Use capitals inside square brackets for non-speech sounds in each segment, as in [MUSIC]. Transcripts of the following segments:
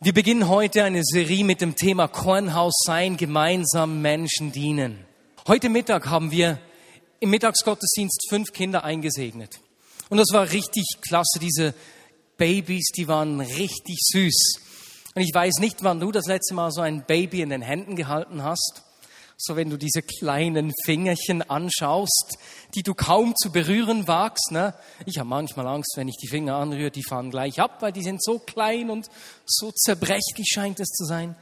Wir beginnen heute eine Serie mit dem Thema Kornhaus sein, gemeinsam Menschen dienen. Heute Mittag haben wir im Mittagsgottesdienst fünf Kinder eingesegnet. Und das war richtig klasse. Diese Babys, die waren richtig süß. Und ich weiß nicht, wann du das letzte Mal so ein Baby in den Händen gehalten hast. So wenn du diese kleinen Fingerchen anschaust, die du kaum zu berühren wagst. Ne? Ich habe manchmal Angst, wenn ich die Finger anrühre, die fahren gleich ab, weil die sind so klein und so zerbrechlich scheint es zu sein.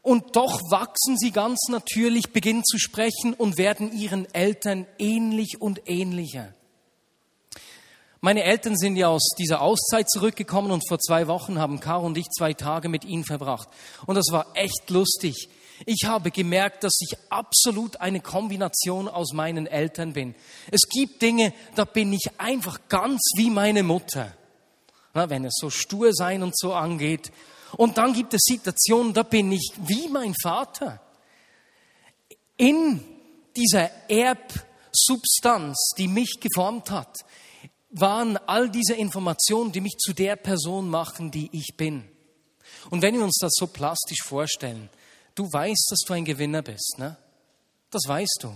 Und doch wachsen sie ganz natürlich, beginnen zu sprechen und werden ihren Eltern ähnlich und ähnlicher. Meine Eltern sind ja aus dieser Auszeit zurückgekommen und vor zwei Wochen haben Caro und ich zwei Tage mit ihnen verbracht. Und das war echt lustig. Ich habe gemerkt, dass ich absolut eine Kombination aus meinen Eltern bin. Es gibt Dinge, da bin ich einfach ganz wie meine Mutter. Na, wenn es so stur sein und so angeht. Und dann gibt es Situationen, da bin ich wie mein Vater. In dieser Erbsubstanz, die mich geformt hat, waren all diese Informationen, die mich zu der Person machen, die ich bin. Und wenn wir uns das so plastisch vorstellen, du weißt, dass du ein Gewinner bist, ne? Das weißt du.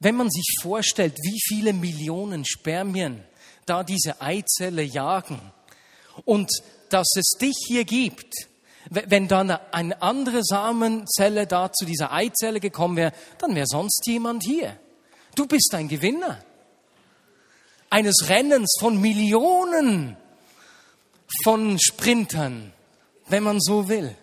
Wenn man sich vorstellt, wie viele Millionen Spermien da diese Eizelle jagen und dass es dich hier gibt, wenn dann eine andere Samenzelle da zu dieser Eizelle gekommen wäre, dann wäre sonst jemand hier. Du bist ein Gewinner eines Rennens von Millionen von Sprintern, wenn man so will.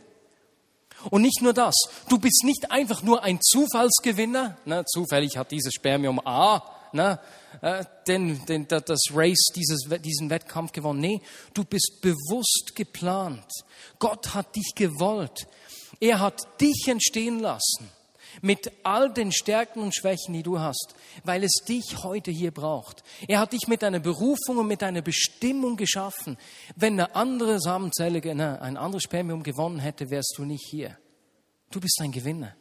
Und nicht nur das, du bist nicht einfach nur ein Zufallsgewinner, ne, zufällig hat dieses Spermium A ne, äh, den, den, das Race, dieses, diesen Wettkampf gewonnen. Nee, du bist bewusst geplant. Gott hat dich gewollt. Er hat dich entstehen lassen mit all den Stärken und Schwächen, die du hast, weil es dich heute hier braucht. Er hat dich mit einer Berufung und mit einer Bestimmung geschaffen. Wenn eine andere Samenzelle, ein anderes Spermium gewonnen hätte, wärst du nicht hier. Du bist ein Gewinner.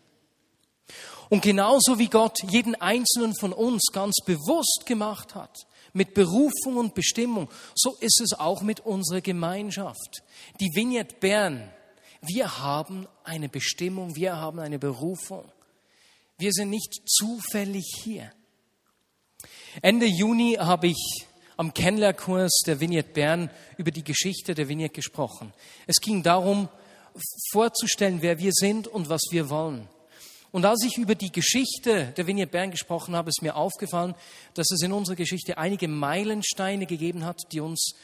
Und genauso wie Gott jeden einzelnen von uns ganz bewusst gemacht hat, mit Berufung und Bestimmung, so ist es auch mit unserer Gemeinschaft. Die Vignette Bern, wir haben eine Bestimmung, wir haben eine Berufung. Wir sind nicht zufällig hier. Ende Juni habe ich am Kennenlernkurs der Vignette Bern über die Geschichte der Vignette gesprochen. Es ging darum, vorzustellen, wer wir sind und was wir wollen. Und als ich über die Geschichte der Vignette Bern gesprochen habe, ist mir aufgefallen, dass es in unserer Geschichte einige Meilensteine gegeben hat, die uns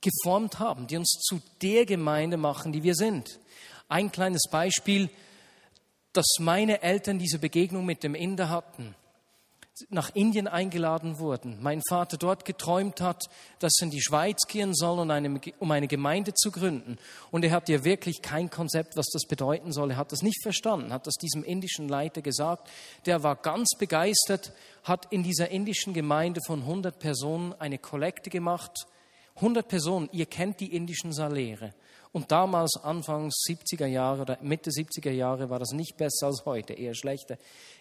geformt haben, die uns zu der Gemeinde machen, die wir sind. Ein kleines Beispiel, dass meine Eltern diese Begegnung mit dem Inder hatten, nach Indien eingeladen wurden, mein Vater dort geträumt hat, dass er in die Schweiz gehen soll, um eine, Gemeinde zu gründen. Und er hat ja wirklich kein Konzept, was das bedeuten soll. Er hat das nicht verstanden, hat das diesem indischen Leiter gesagt. Der war ganz begeistert, hat in dieser indischen Gemeinde von 100 Personen eine Kollekte gemacht. 100 Personen, ihr kennt die indischen Saläre. Und damals, Anfang 70er Jahre oder Mitte 70er Jahre, war das nicht besser als heute, eher schlechter.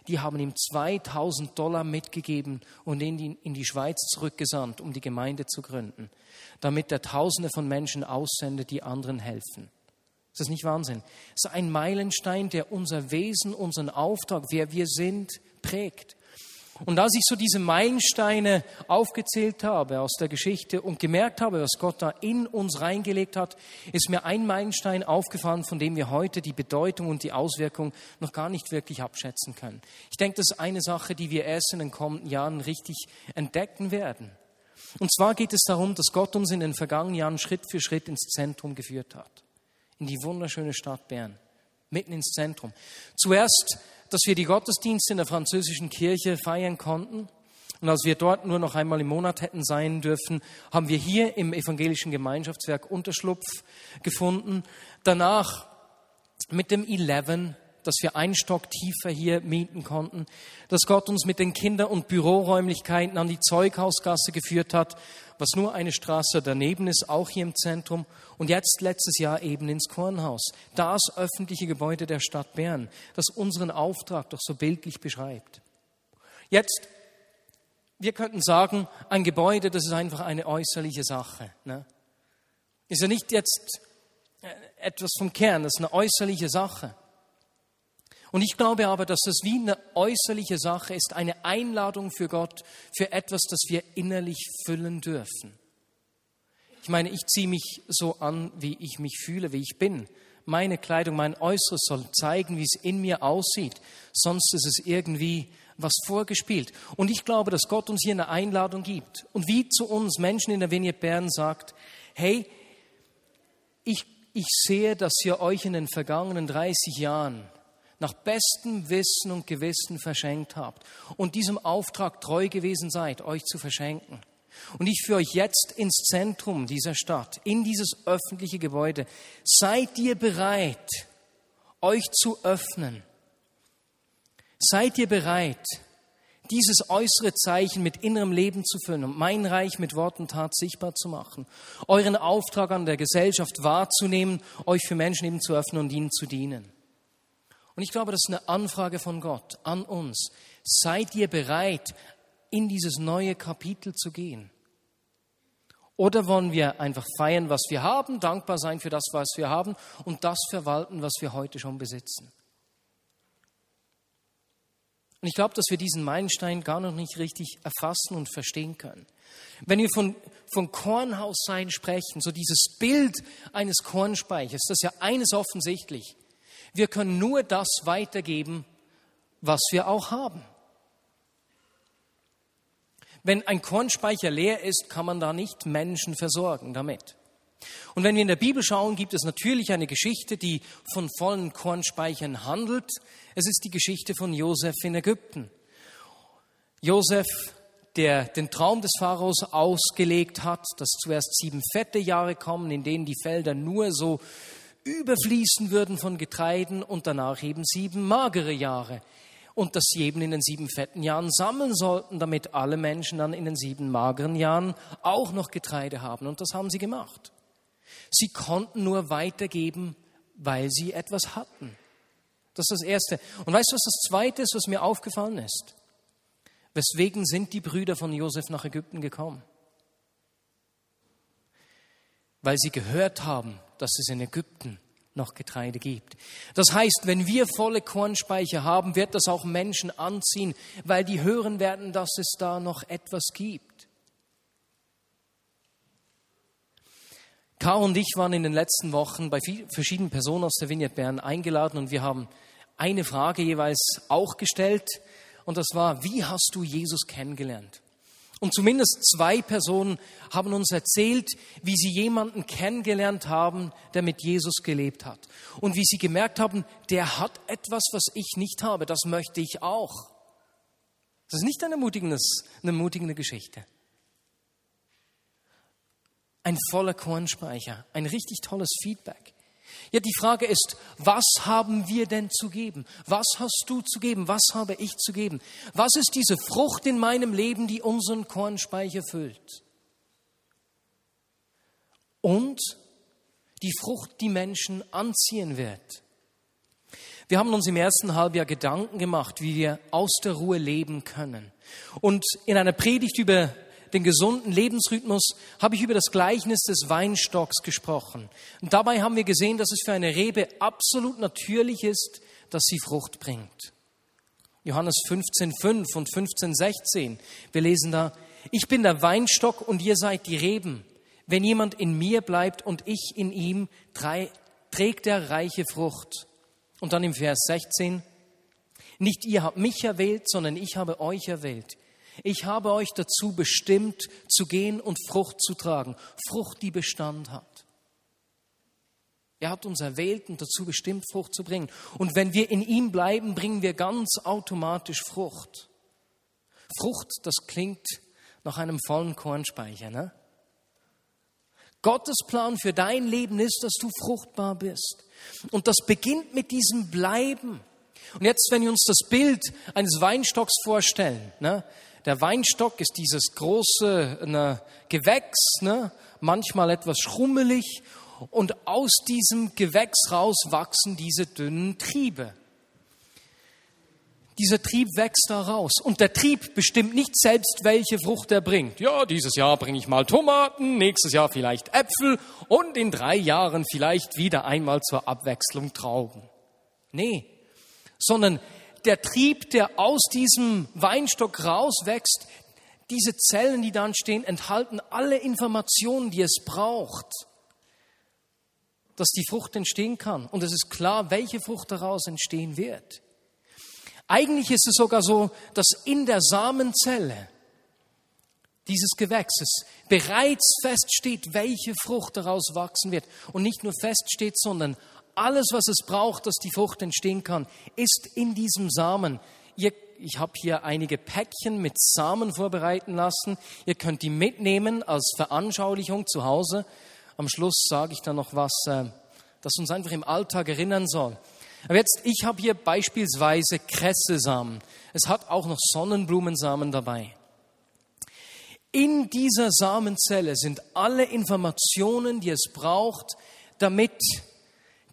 Die haben ihm 2000 Dollar mitgegeben und ihn in die, Schweiz zurückgesandt, um die Gemeinde zu gründen, damit er Tausende von Menschen aussendet, die anderen helfen. Ist das nicht Wahnsinn? Es ist ein Meilenstein, der unser Wesen, unseren Auftrag, wer wir sind, prägt. Und als ich so diese Meilensteine aufgezählt habe aus der Geschichte und gemerkt habe, was Gott da in uns reingelegt hat, ist mir ein Meilenstein aufgefallen, von dem wir heute die Bedeutung und die Auswirkung noch gar nicht wirklich abschätzen können. Ich denke, das ist eine Sache, die wir erst in den kommenden Jahren richtig entdecken werden. Und zwar geht es darum, dass Gott uns in den vergangenen Jahren Schritt für Schritt ins Zentrum geführt hat. In die wunderschöne Stadt Bern. Mitten ins Zentrum. Zuerst dass wir die Gottesdienste in der französischen Kirche feiern konnten. Und als wir dort nur noch einmal im Monat hätten sein dürfen, haben wir hier im evangelischen Gemeinschaftswerk Unterschlupf gefunden. Danach mit dem Eleven, dass wir einen Stock tiefer hier mieten konnten, dass Gott uns mit den Kinder- und Büroräumlichkeiten an die Zeughausgasse geführt hat, was nur eine Straße daneben ist, auch hier im Zentrum. Und jetzt letztes Jahr eben ins Kornhaus, das öffentliche Gebäude der Stadt Bern, das unseren Auftrag doch so bildlich beschreibt. Jetzt, wir könnten sagen, ein Gebäude, das ist einfach eine äußerliche Sache. Ne? Ist ja nicht jetzt äh, etwas vom Kern, das ist eine äußerliche Sache. Und ich glaube aber, dass das wie eine äußerliche Sache ist, eine Einladung für Gott, für etwas, das wir innerlich füllen dürfen. Ich meine, ich ziehe mich so an, wie ich mich fühle, wie ich bin. Meine Kleidung, mein Äußeres soll zeigen, wie es in mir aussieht. Sonst ist es irgendwie was vorgespielt. Und ich glaube, dass Gott uns hier eine Einladung gibt. Und wie zu uns Menschen in der Vignette Bern sagt, hey, ich, ich sehe, dass ihr euch in den vergangenen 30 Jahren nach bestem Wissen und Gewissen verschenkt habt und diesem Auftrag treu gewesen seid, euch zu verschenken. Und ich führe euch jetzt ins Zentrum dieser Stadt, in dieses öffentliche Gebäude. Seid ihr bereit, euch zu öffnen? Seid ihr bereit, dieses äußere Zeichen mit innerem Leben zu füllen und mein Reich mit Wort und Tat sichtbar zu machen, euren Auftrag an der Gesellschaft wahrzunehmen, euch für Menschen eben zu öffnen und ihnen zu dienen. Und ich glaube, das ist eine Anfrage von Gott an uns. Seid ihr bereit, in dieses neue Kapitel zu gehen? Oder wollen wir einfach feiern, was wir haben, dankbar sein für das, was wir haben und das verwalten, was wir heute schon besitzen? Und ich glaube, dass wir diesen Meilenstein gar noch nicht richtig erfassen und verstehen können. Wenn wir von, von Kornhaus sein sprechen, so dieses Bild eines Kornspeichers, das ist ja eines offensichtlich. Wir können nur das weitergeben, was wir auch haben. Wenn ein Kornspeicher leer ist, kann man da nicht Menschen versorgen damit. Und wenn wir in der Bibel schauen, gibt es natürlich eine Geschichte, die von vollen Kornspeichern handelt. Es ist die Geschichte von Josef in Ägypten. Josef, der den Traum des Pharaos ausgelegt hat, dass zuerst sieben fette Jahre kommen, in denen die Felder nur so überfließen würden von Getreiden und danach eben sieben magere Jahre. Und dass sie eben in den sieben fetten Jahren sammeln sollten, damit alle Menschen dann in den sieben mageren Jahren auch noch Getreide haben. Und das haben sie gemacht. Sie konnten nur weitergeben, weil sie etwas hatten. Das ist das Erste. Und weißt du, was das Zweite ist, was mir aufgefallen ist? Weswegen sind die Brüder von Josef nach Ägypten gekommen? Weil sie gehört haben, dass es in Ägypten noch Getreide gibt. Das heißt, wenn wir volle Kornspeicher haben, wird das auch Menschen anziehen, weil die hören werden, dass es da noch etwas gibt. Karl und ich waren in den letzten Wochen bei verschiedenen Personen aus der Vignette Bern eingeladen und wir haben eine Frage jeweils auch gestellt und das war, wie hast du Jesus kennengelernt? Und zumindest zwei Personen haben uns erzählt, wie sie jemanden kennengelernt haben, der mit Jesus gelebt hat. Und wie sie gemerkt haben, der hat etwas, was ich nicht habe, das möchte ich auch. Das ist nicht eine ermutigende, eine ermutigende Geschichte. Ein voller Kornspeicher, ein richtig tolles Feedback. Ja, die Frage ist, was haben wir denn zu geben? Was hast du zu geben? Was habe ich zu geben? Was ist diese Frucht in meinem Leben, die unseren Kornspeicher füllt? Und die Frucht, die Menschen anziehen wird. Wir haben uns im ersten Halbjahr Gedanken gemacht, wie wir aus der Ruhe leben können. Und in einer Predigt über den gesunden Lebensrhythmus, habe ich über das Gleichnis des Weinstocks gesprochen. Und dabei haben wir gesehen, dass es für eine Rebe absolut natürlich ist, dass sie Frucht bringt. Johannes 15,5 und 15,16. Wir lesen da, ich bin der Weinstock und ihr seid die Reben. Wenn jemand in mir bleibt und ich in ihm, trägt er reiche Frucht. Und dann im Vers 16, nicht ihr habt mich erwählt, sondern ich habe euch erwählt. Ich habe euch dazu bestimmt, zu gehen und Frucht zu tragen. Frucht, die Bestand hat. Er hat uns erwählt und dazu bestimmt, Frucht zu bringen. Und wenn wir in ihm bleiben, bringen wir ganz automatisch Frucht. Frucht, das klingt nach einem vollen Kornspeicher. Ne? Gottes Plan für dein Leben ist, dass du fruchtbar bist. Und das beginnt mit diesem Bleiben. Und jetzt, wenn wir uns das Bild eines Weinstocks vorstellen, ne, der Weinstock ist dieses große ne, Gewächs, ne, manchmal etwas schrummelig, und aus diesem Gewächs raus wachsen diese dünnen Triebe. dieser Trieb wächst da raus. Und der Trieb bestimmt nicht selbst, welche Frucht er bringt. Ja, dieses Jahr bringe ich mal Tomaten, nächstes Jahr vielleicht Äpfel und in drei Jahren vielleicht wieder einmal zur Abwechslung Trauben. Nee, sondern der Trieb, der aus diesem Weinstock rauswächst, diese Zellen, die dann stehen, enthalten alle Informationen, die es braucht, dass die Frucht entstehen kann. Und es ist klar, welche Frucht daraus entstehen wird. Eigentlich ist es sogar so, dass in der Samenzelle dieses Gewächses bereits feststeht, welche Frucht daraus wachsen wird. Und nicht nur feststeht, sondern alles, was es braucht, dass die Frucht entstehen kann, ist in diesem Samen. Ihr, ich habe hier einige Päckchen mit Samen vorbereiten lassen. Ihr könnt die mitnehmen als Veranschaulichung zu Hause. Am Schluss sage ich dann noch was, äh, das uns einfach im Alltag erinnern soll. Aber jetzt, ich habe hier beispielsweise Kressesamen. Es hat auch noch Sonnenblumensamen dabei. In dieser Samenzelle sind alle Informationen, die es braucht, damit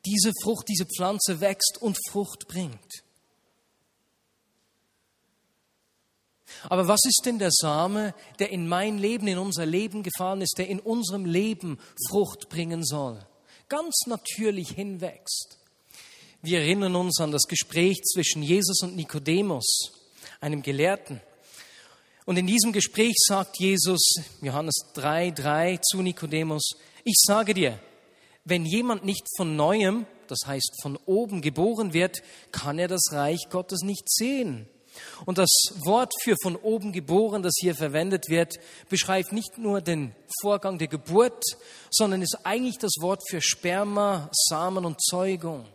diese Frucht, diese Pflanze wächst und Frucht bringt. Aber was ist denn der Same, der in mein Leben, in unser Leben gefallen ist, der in unserem Leben Frucht bringen soll? Ganz natürlich hinwächst. Wir erinnern uns an das Gespräch zwischen Jesus und Nikodemus, einem Gelehrten. Und in diesem Gespräch sagt Jesus, Johannes 3, 3 zu Nikodemus, ich sage dir, wenn jemand nicht von neuem, das heißt von oben geboren wird, kann er das Reich Gottes nicht sehen. Und das Wort für von oben geboren, das hier verwendet wird, beschreibt nicht nur den Vorgang der Geburt, sondern ist eigentlich das Wort für Sperma, Samen und Zeugung.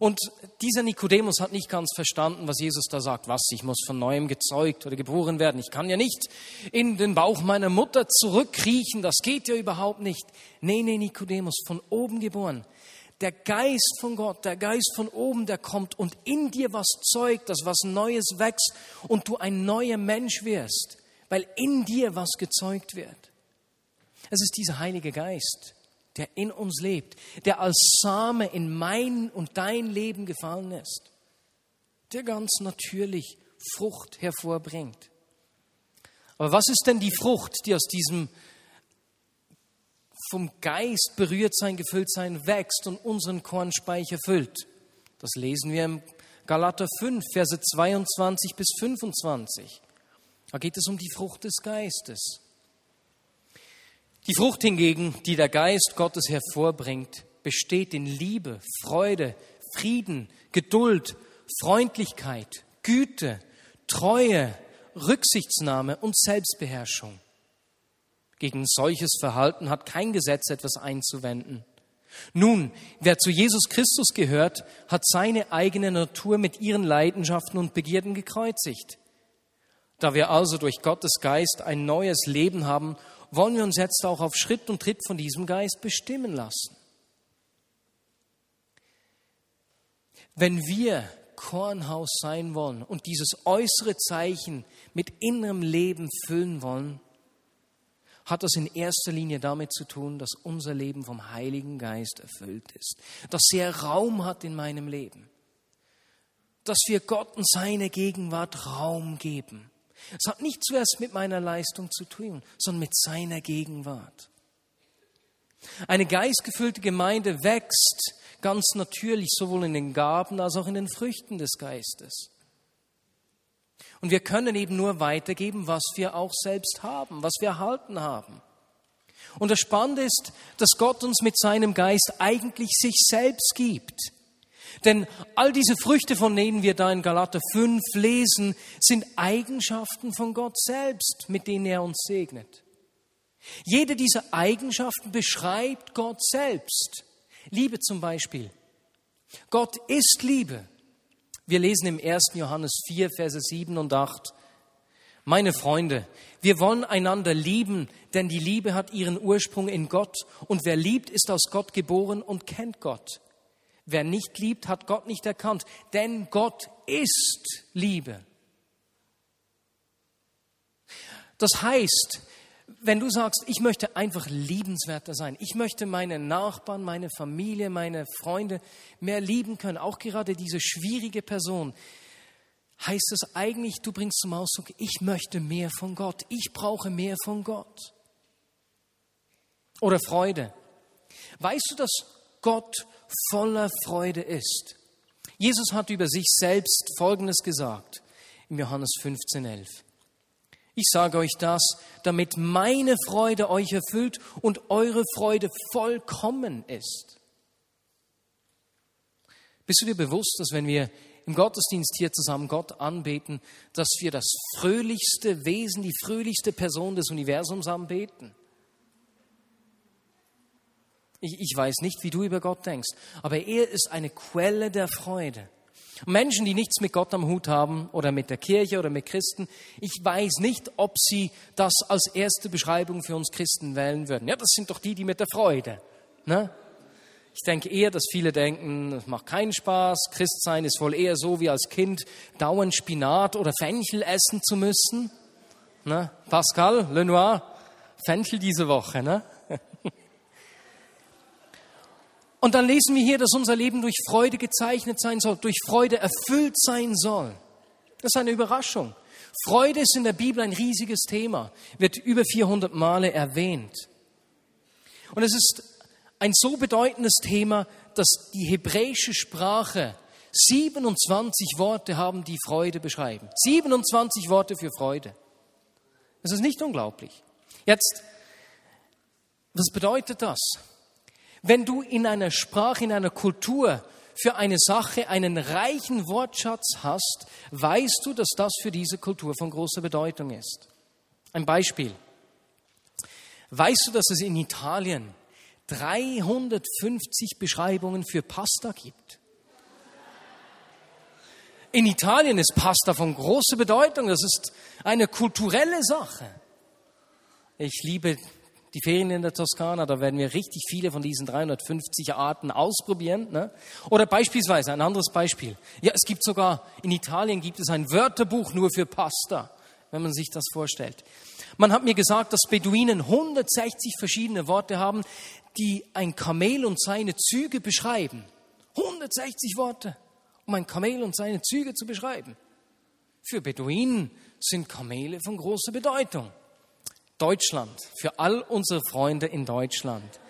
Und dieser Nikodemus hat nicht ganz verstanden, was Jesus da sagt. Was, ich muss von neuem gezeugt oder geboren werden. Ich kann ja nicht in den Bauch meiner Mutter zurückkriechen. Das geht ja überhaupt nicht. Nee, nee, Nikodemus, von oben geboren. Der Geist von Gott, der Geist von oben, der kommt und in dir was zeugt, dass was Neues wächst und du ein neuer Mensch wirst, weil in dir was gezeugt wird. Es ist dieser Heilige Geist, der in uns lebt, der als Same in mein und dein Leben gefallen ist, der ganz natürlich Frucht hervorbringt. Aber was ist denn die Frucht, die aus diesem vom Geist berührt sein, gefüllt sein, wächst und unseren Kornspeicher füllt? Das lesen wir im Galater 5, Verse 22 bis 25. Da geht es um die Frucht des Geistes. Die Frucht hingegen, die der Geist Gottes hervorbringt, besteht in Liebe, Freude, Frieden, Geduld, Freundlichkeit, Güte, Treue, Rücksichtsnahme und Selbstbeherrschung. Gegen solches Verhalten hat kein Gesetz etwas einzuwenden. Nun, wer zu Jesus Christus gehört, hat seine eigene Natur mit ihren Leidenschaften und Begierden gekreuzigt. Da wir also durch Gottes Geist ein neues Leben haben wollen wir uns jetzt auch auf Schritt und Tritt von diesem Geist bestimmen lassen. Wenn wir Kornhaus sein wollen und dieses äußere Zeichen mit innerem Leben füllen wollen, hat das in erster Linie damit zu tun, dass unser Leben vom Heiligen Geist erfüllt ist, dass er Raum hat in meinem Leben, dass wir Gott und seine Gegenwart Raum geben es hat nicht zuerst mit meiner Leistung zu tun, sondern mit seiner Gegenwart. Eine geistgefüllte Gemeinde wächst ganz natürlich sowohl in den Gaben als auch in den Früchten des Geistes. Und wir können eben nur weitergeben, was wir auch selbst haben, was wir erhalten haben. Und das Spannende ist, dass Gott uns mit seinem Geist eigentlich sich selbst gibt. Denn all diese Früchte, von denen wir da in Galater 5 lesen, sind Eigenschaften von Gott selbst, mit denen er uns segnet. Jede dieser Eigenschaften beschreibt Gott selbst. Liebe zum Beispiel. Gott ist Liebe. Wir lesen im 1. Johannes 4, Verse 7 und 8. Meine Freunde, wir wollen einander lieben, denn die Liebe hat ihren Ursprung in Gott und wer liebt, ist aus Gott geboren und kennt Gott. Wer nicht liebt, hat Gott nicht erkannt, denn Gott ist Liebe. Das heißt, wenn du sagst, ich möchte einfach liebenswerter sein, ich möchte meine Nachbarn, meine Familie, meine Freunde mehr lieben können, auch gerade diese schwierige Person, heißt es eigentlich, du bringst zum Ausdruck, ich möchte mehr von Gott, ich brauche mehr von Gott. Oder Freude. Weißt du, dass Gott voller Freude ist? Jesus hat über sich selbst Folgendes gesagt im Johannes 15,11. Ich sage euch das, damit meine Freude euch erfüllt und eure Freude vollkommen ist. Bist du dir bewusst, dass wenn wir im Gottesdienst hier zusammen Gott anbeten, dass wir das fröhlichste Wesen, die fröhlichste Person des Universums anbeten? Ich, ich weiß nicht, wie du über Gott denkst, aber er ist eine Quelle der Freude. Menschen, die nichts mit Gott am Hut haben oder mit der Kirche oder mit Christen, ich weiß nicht, ob sie das als erste Beschreibung für uns Christen wählen würden. Ja, das sind doch die, die mit der Freude. Ne? Ich denke eher, dass viele denken, es macht keinen Spaß. Christsein ist wohl eher so, wie als Kind dauernd Spinat oder Fenchel essen zu müssen. Ne? Pascal, Lenoir, Fenchel diese Woche. Ne? Und dann lesen wir hier, dass unser Leben durch Freude gezeichnet sein soll, durch Freude erfüllt sein soll. Das ist eine Überraschung. Freude ist in der Bibel ein riesiges Thema, wird über 400 Male erwähnt. Und es ist ein so bedeutendes Thema, dass die hebräische Sprache 27 Worte haben, die Freude beschreiben. 27 Worte für Freude. Das ist nicht unglaublich. Jetzt, was bedeutet das? Wenn du in einer Sprache, in einer Kultur für eine Sache einen reichen Wortschatz hast, weißt du, dass das für diese Kultur von großer Bedeutung ist. Ein Beispiel. Weißt du, dass es in Italien 350 Beschreibungen für Pasta gibt? In Italien ist Pasta von großer Bedeutung. Das ist eine kulturelle Sache. Ich liebe die Ferien in der Toskana, da werden wir richtig viele von diesen 350 Arten ausprobieren. Ne? Oder beispielsweise ein anderes Beispiel. Ja, es gibt sogar, in Italien gibt es ein Wörterbuch nur für Pasta, wenn man sich das vorstellt. Man hat mir gesagt, dass Beduinen 160 verschiedene Worte haben, die ein Kamel und seine Züge beschreiben. 160 Worte, um ein Kamel und seine Züge zu beschreiben. Für Beduinen sind Kamele von großer Bedeutung. Deutschland, für all unsere Freunde in Deutschland.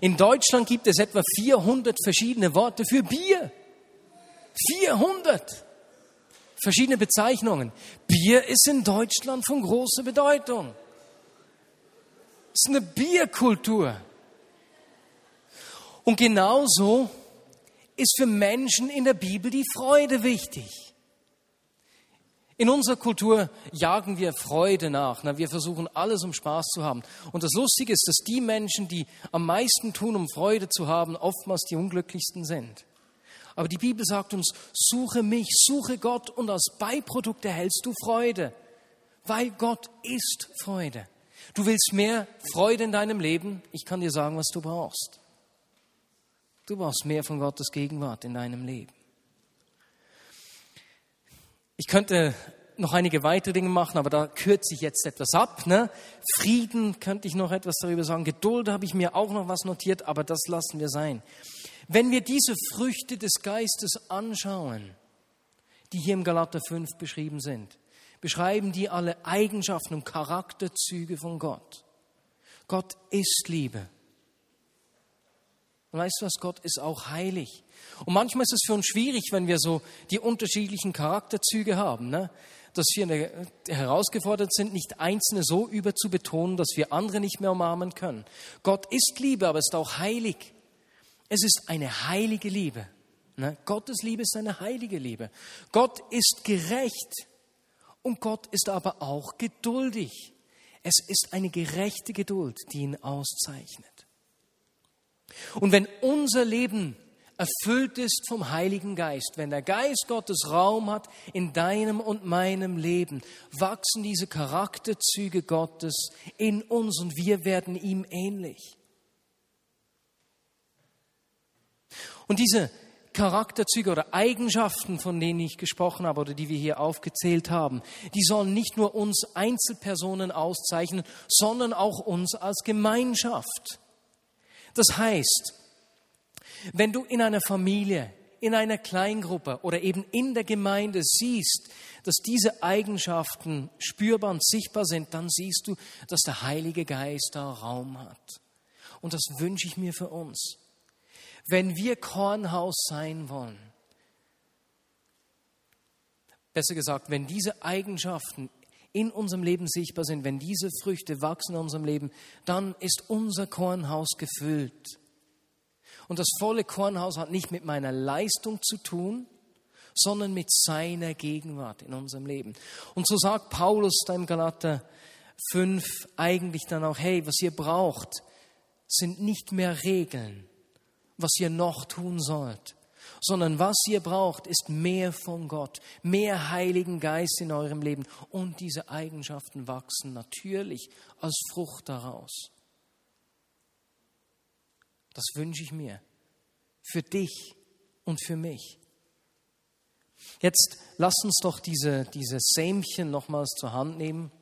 In Deutschland gibt es etwa 400 verschiedene Worte für Bier. 400 verschiedene Bezeichnungen. Bier ist in Deutschland von großer Bedeutung. Es ist eine Bierkultur. Und genauso ist für Menschen in der Bibel die Freude wichtig. In unserer Kultur jagen wir Freude nach. Wir versuchen alles, um Spaß zu haben. Und das Lustige ist, dass die Menschen, die am meisten tun, um Freude zu haben, oftmals die unglücklichsten sind. Aber die Bibel sagt uns, suche mich, suche Gott und als Beiprodukt erhältst du Freude. Weil Gott ist Freude. Du willst mehr Freude in deinem Leben? Ich kann dir sagen, was du brauchst. Du brauchst mehr von Gottes Gegenwart in deinem Leben. Ich könnte noch einige weitere Dinge machen, aber da kürze ich jetzt etwas ab. Ne? Frieden könnte ich noch etwas darüber sagen. Geduld habe ich mir auch noch was notiert, aber das lassen wir sein. Wenn wir diese Früchte des Geistes anschauen, die hier im Galater 5 beschrieben sind, beschreiben die alle Eigenschaften und Charakterzüge von Gott. Gott ist Liebe. Und weißt du was? Gott ist auch heilig. Und manchmal ist es für uns schwierig, wenn wir so die unterschiedlichen Charakterzüge haben, ne? dass wir herausgefordert sind, nicht einzelne so überzubetonen, dass wir andere nicht mehr umarmen können. Gott ist Liebe, aber ist auch heilig. Es ist eine heilige Liebe. Ne? Gottes Liebe ist eine heilige Liebe. Gott ist gerecht und Gott ist aber auch geduldig. Es ist eine gerechte Geduld, die ihn auszeichnet. Und wenn unser Leben erfüllt ist vom Heiligen Geist, wenn der Geist Gottes Raum hat in deinem und meinem Leben, wachsen diese Charakterzüge Gottes in uns und wir werden ihm ähnlich. Und diese Charakterzüge oder Eigenschaften, von denen ich gesprochen habe oder die wir hier aufgezählt haben, die sollen nicht nur uns Einzelpersonen auszeichnen, sondern auch uns als Gemeinschaft. Das heißt, wenn du in einer Familie, in einer Kleingruppe oder eben in der Gemeinde siehst, dass diese Eigenschaften spürbar und sichtbar sind, dann siehst du, dass der Heilige Geist da Raum hat. Und das wünsche ich mir für uns. Wenn wir Kornhaus sein wollen, besser gesagt, wenn diese Eigenschaften in unserem Leben sichtbar sind, wenn diese Früchte wachsen in unserem Leben, dann ist unser Kornhaus gefüllt. Und das volle Kornhaus hat nicht mit meiner Leistung zu tun, sondern mit seiner Gegenwart in unserem Leben. Und so sagt Paulus da im Galater 5 eigentlich dann auch, hey, was ihr braucht, sind nicht mehr Regeln, was ihr noch tun sollt, sondern was ihr braucht, ist mehr von Gott, mehr Heiligen Geist in eurem Leben. Und diese Eigenschaften wachsen natürlich als Frucht daraus. Das wünsche ich mir. Für dich und für mich. Jetzt lass uns doch diese, diese Sämchen nochmals zur Hand nehmen.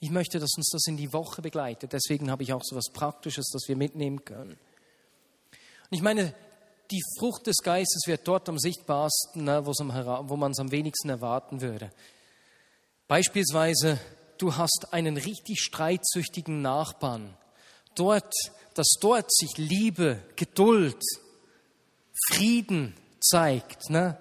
Ich möchte, dass uns das in die Woche begleitet. Deswegen habe ich auch so etwas Praktisches, das wir mitnehmen können. Und ich meine, die Frucht des Geistes wird dort am sichtbarsten, ne, wo man es am wenigsten erwarten würde. Beispielsweise, du hast einen richtig streitsüchtigen Nachbarn. Dort dass dort sich Liebe, Geduld, Frieden zeigt. Ne?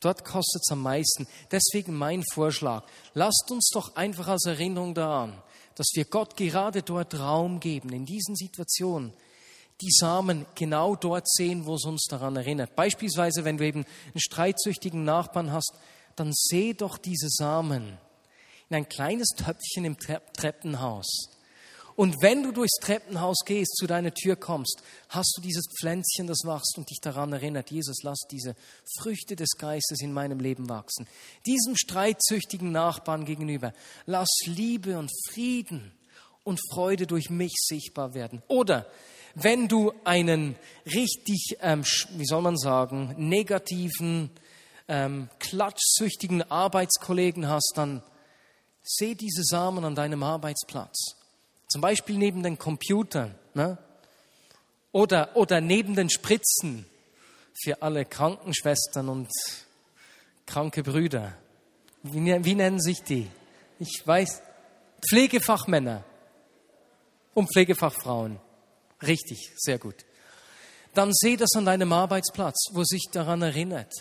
Dort kostet es am meisten. Deswegen mein Vorschlag, lasst uns doch einfach als Erinnerung daran, dass wir Gott gerade dort Raum geben, in diesen Situationen, die Samen genau dort sehen, wo es uns daran erinnert. Beispielsweise, wenn du eben einen streitsüchtigen Nachbarn hast, dann seh doch diese Samen in ein kleines Töpfchen im Treppenhaus. Und wenn du durchs Treppenhaus gehst, zu deiner Tür kommst, hast du dieses Pflänzchen, das wächst und dich daran erinnert, Jesus, lass diese Früchte des Geistes in meinem Leben wachsen. Diesem streitsüchtigen Nachbarn gegenüber, lass Liebe und Frieden und Freude durch mich sichtbar werden. Oder wenn du einen richtig, ähm, wie soll man sagen, negativen, ähm, klatschsüchtigen Arbeitskollegen hast, dann seh diese Samen an deinem Arbeitsplatz zum Beispiel neben den Computern ne? oder, oder neben den Spritzen für alle Krankenschwestern und kranke Brüder. Wie, wie nennen sich die? Ich weiß, Pflegefachmänner und Pflegefachfrauen. Richtig, sehr gut. Dann seh das an deinem Arbeitsplatz, wo sich daran erinnert,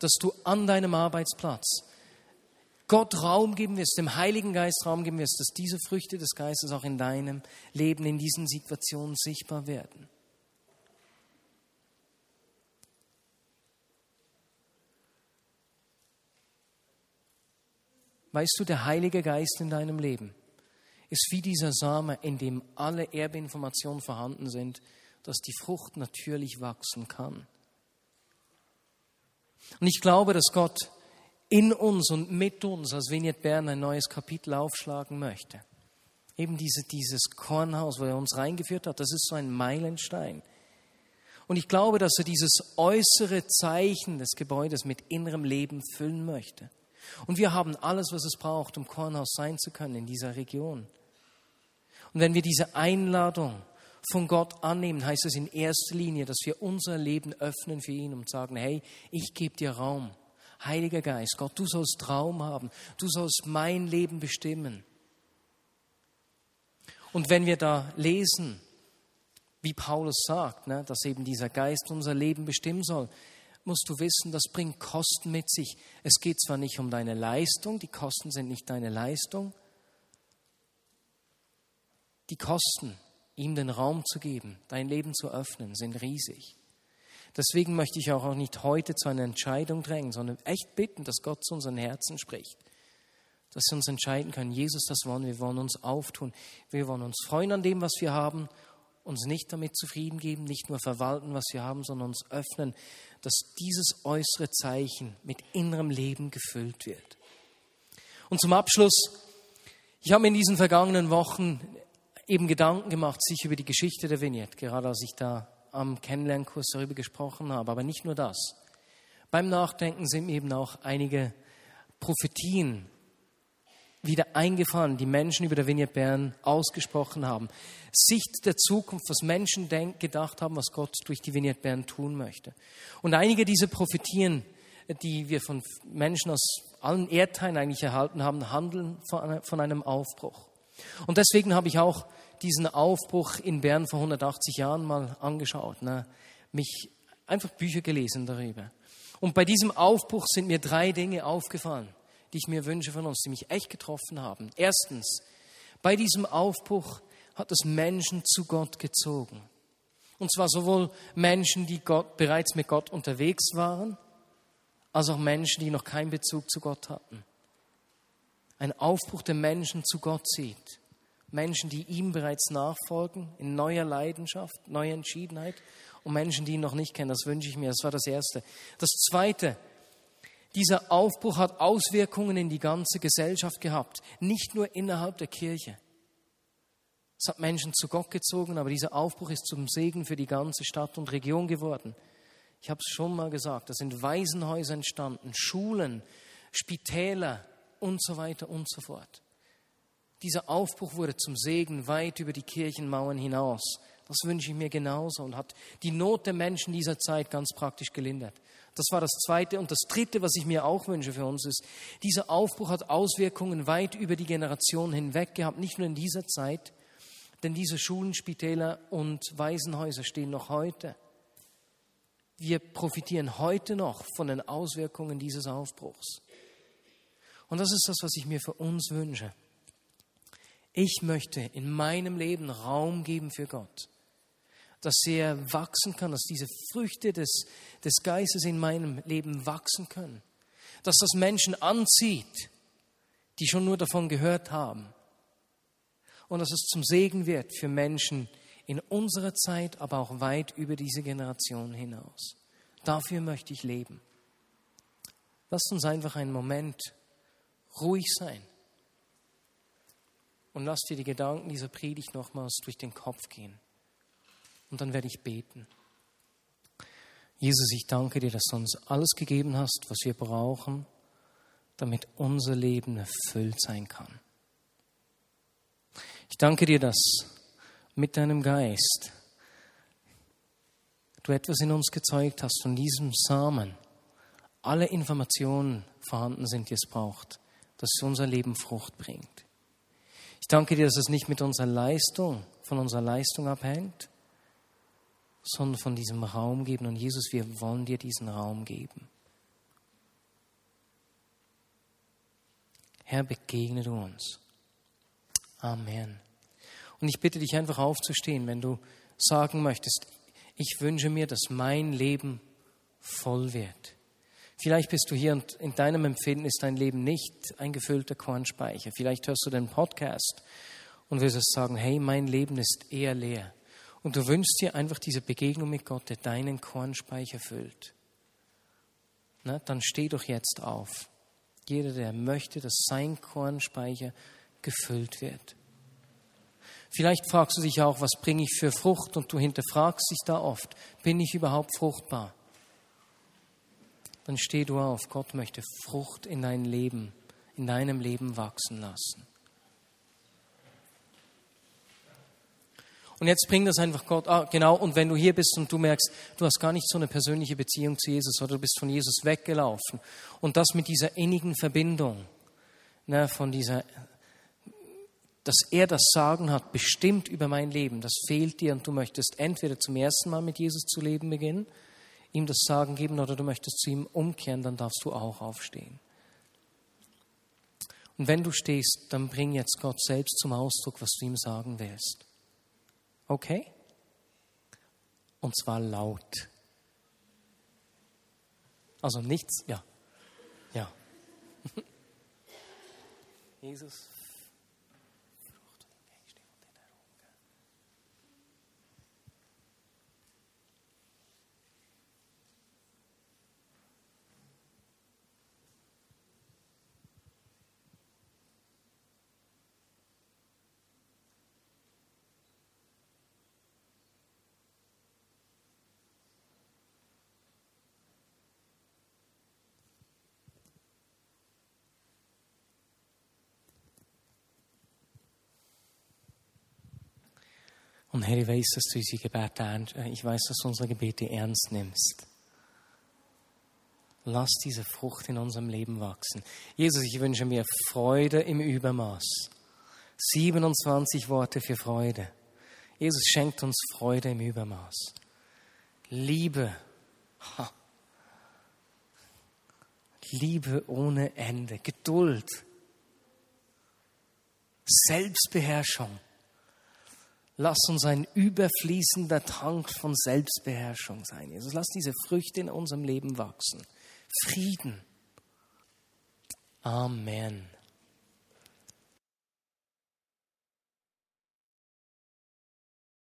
dass du an deinem Arbeitsplatz Gott Raum geben wirst, dem Heiligen Geist Raum geben wirst, dass diese Früchte des Geistes auch in deinem Leben, in diesen Situationen sichtbar werden. Weißt du, der Heilige Geist in deinem Leben ist wie dieser Same, in dem alle Erbinformationen vorhanden sind, dass die Frucht natürlich wachsen kann. Und ich glaube, dass Gott in uns und mit uns als Vignette Bern ein neues Kapitel aufschlagen möchte. Eben diese, dieses Kornhaus, wo er uns reingeführt hat, das ist so ein Meilenstein. Und ich glaube, dass er dieses äußere Zeichen des Gebäudes mit innerem Leben füllen möchte. Und wir haben alles, was es braucht, um Kornhaus sein zu können in dieser Region. Und wenn wir diese Einladung von Gott annehmen, heißt es in erster Linie, dass wir unser Leben öffnen für ihn und sagen, hey, ich gebe dir Raum. Heiliger Geist, Gott, du sollst Traum haben, du sollst mein Leben bestimmen. Und wenn wir da lesen, wie Paulus sagt, ne, dass eben dieser Geist unser Leben bestimmen soll, musst du wissen, das bringt Kosten mit sich. Es geht zwar nicht um deine Leistung, die Kosten sind nicht deine Leistung, die Kosten, ihm den Raum zu geben, dein Leben zu öffnen, sind riesig. Deswegen möchte ich auch nicht heute zu einer Entscheidung drängen, sondern echt bitten, dass Gott zu unseren Herzen spricht. Dass wir uns entscheiden können, Jesus, das wollen wir, wollen uns auftun. Wir wollen uns freuen an dem, was wir haben, uns nicht damit zufrieden geben, nicht nur verwalten, was wir haben, sondern uns öffnen, dass dieses äußere Zeichen mit innerem Leben gefüllt wird. Und zum Abschluss, ich habe mir in diesen vergangenen Wochen eben Gedanken gemacht, sich über die Geschichte der Vignette, gerade als ich da am Kennenlernkurs darüber gesprochen habe. Aber nicht nur das. Beim Nachdenken sind eben auch einige Prophetien wieder eingefallen, die Menschen über der Vignette Bern ausgesprochen haben. Sicht der Zukunft, was Menschen denk, gedacht haben, was Gott durch die Vignette Bern tun möchte. Und einige dieser Prophetien, die wir von Menschen aus allen Erdteilen eigentlich erhalten haben, handeln von einem Aufbruch. Und deswegen habe ich auch diesen Aufbruch in Bern vor 180 Jahren mal angeschaut, ne? mich einfach Bücher gelesen darüber. Und bei diesem Aufbruch sind mir drei Dinge aufgefallen die ich mir wünsche von uns, die mich echt getroffen haben. Erstens, bei diesem Aufbruch hat es Menschen zu Gott gezogen. Und zwar sowohl Menschen, die Gott, bereits mit Gott unterwegs waren, als auch Menschen, die noch keinen Bezug zu Gott hatten. Ein Aufbruch der Menschen zu Gott zieht. Menschen, die ihm bereits nachfolgen, in neuer Leidenschaft, neuer Entschiedenheit und Menschen, die ihn noch nicht kennen. Das wünsche ich mir. Das war das Erste. Das Zweite, dieser Aufbruch hat Auswirkungen in die ganze Gesellschaft gehabt, nicht nur innerhalb der Kirche. Es hat Menschen zu Gott gezogen, aber dieser Aufbruch ist zum Segen für die ganze Stadt und Region geworden. Ich habe es schon mal gesagt, da sind Waisenhäuser entstanden, Schulen, Spitäler und so weiter und so fort. Dieser Aufbruch wurde zum Segen weit über die Kirchenmauern hinaus. Das wünsche ich mir genauso und hat die Not der Menschen dieser Zeit ganz praktisch gelindert. Das war das Zweite. Und das Dritte, was ich mir auch wünsche für uns, ist, dieser Aufbruch hat Auswirkungen weit über die Generationen hinweg gehabt, nicht nur in dieser Zeit, denn diese Schulen, Spitäler und Waisenhäuser stehen noch heute. Wir profitieren heute noch von den Auswirkungen dieses Aufbruchs. Und das ist das, was ich mir für uns wünsche. Ich möchte in meinem Leben Raum geben für Gott dass er wachsen kann, dass diese Früchte des, des Geistes in meinem Leben wachsen können. Dass das Menschen anzieht, die schon nur davon gehört haben. Und dass es zum Segen wird für Menschen in unserer Zeit, aber auch weit über diese Generation hinaus. Dafür möchte ich leben. Lasst uns einfach einen Moment ruhig sein. Und lasst dir die Gedanken dieser Predigt nochmals durch den Kopf gehen und dann werde ich beten. Jesus, ich danke dir, dass du uns alles gegeben hast, was wir brauchen, damit unser Leben erfüllt sein kann. Ich danke dir, dass mit deinem Geist du etwas in uns gezeugt hast, von diesem Samen alle Informationen vorhanden sind, die es braucht, dass unser Leben Frucht bringt. Ich danke dir, dass es nicht mit unserer Leistung, von unserer Leistung abhängt, sondern von diesem Raum geben. Und Jesus, wir wollen dir diesen Raum geben. Herr, begegne du uns. Amen. Und ich bitte dich einfach aufzustehen, wenn du sagen möchtest, ich wünsche mir, dass mein Leben voll wird. Vielleicht bist du hier und in deinem Empfinden ist dein Leben nicht ein gefüllter Kornspeicher. Vielleicht hörst du den Podcast und wirst sagen, hey, mein Leben ist eher leer und du wünschst dir einfach diese Begegnung mit Gott, der deinen Kornspeicher füllt, na, dann steh doch jetzt auf. Jeder, der möchte, dass sein Kornspeicher gefüllt wird. Vielleicht fragst du dich auch, was bringe ich für Frucht und du hinterfragst dich da oft, bin ich überhaupt fruchtbar? Dann steh du auf, Gott möchte Frucht in dein Leben, in deinem Leben wachsen lassen. Und jetzt bringt das einfach Gott, ah, genau, und wenn du hier bist und du merkst, du hast gar nicht so eine persönliche Beziehung zu Jesus oder du bist von Jesus weggelaufen und das mit dieser innigen Verbindung, ne, von dieser, dass er das Sagen hat, bestimmt über mein Leben, das fehlt dir und du möchtest entweder zum ersten Mal mit Jesus zu leben beginnen, ihm das Sagen geben oder du möchtest zu ihm umkehren, dann darfst du auch aufstehen. Und wenn du stehst, dann bring jetzt Gott selbst zum Ausdruck, was du ihm sagen willst. Okay? Und zwar laut. Also nichts, ja. Ja. [LAUGHS] Jesus, Und Herr, ich weiß, dass du unsere Gebete ernst, äh, ich weiß, dass du unsere Gebete ernst nimmst. Lass diese Frucht in unserem Leben wachsen. Jesus, ich wünsche mir Freude im Übermaß. 27 Worte für Freude. Jesus schenkt uns Freude im Übermaß. Liebe. Ha. Liebe ohne Ende. Geduld. Selbstbeherrschung. Lass uns ein überfließender Tank von Selbstbeherrschung sein. Jesus, lass diese Früchte in unserem Leben wachsen. Frieden. Amen.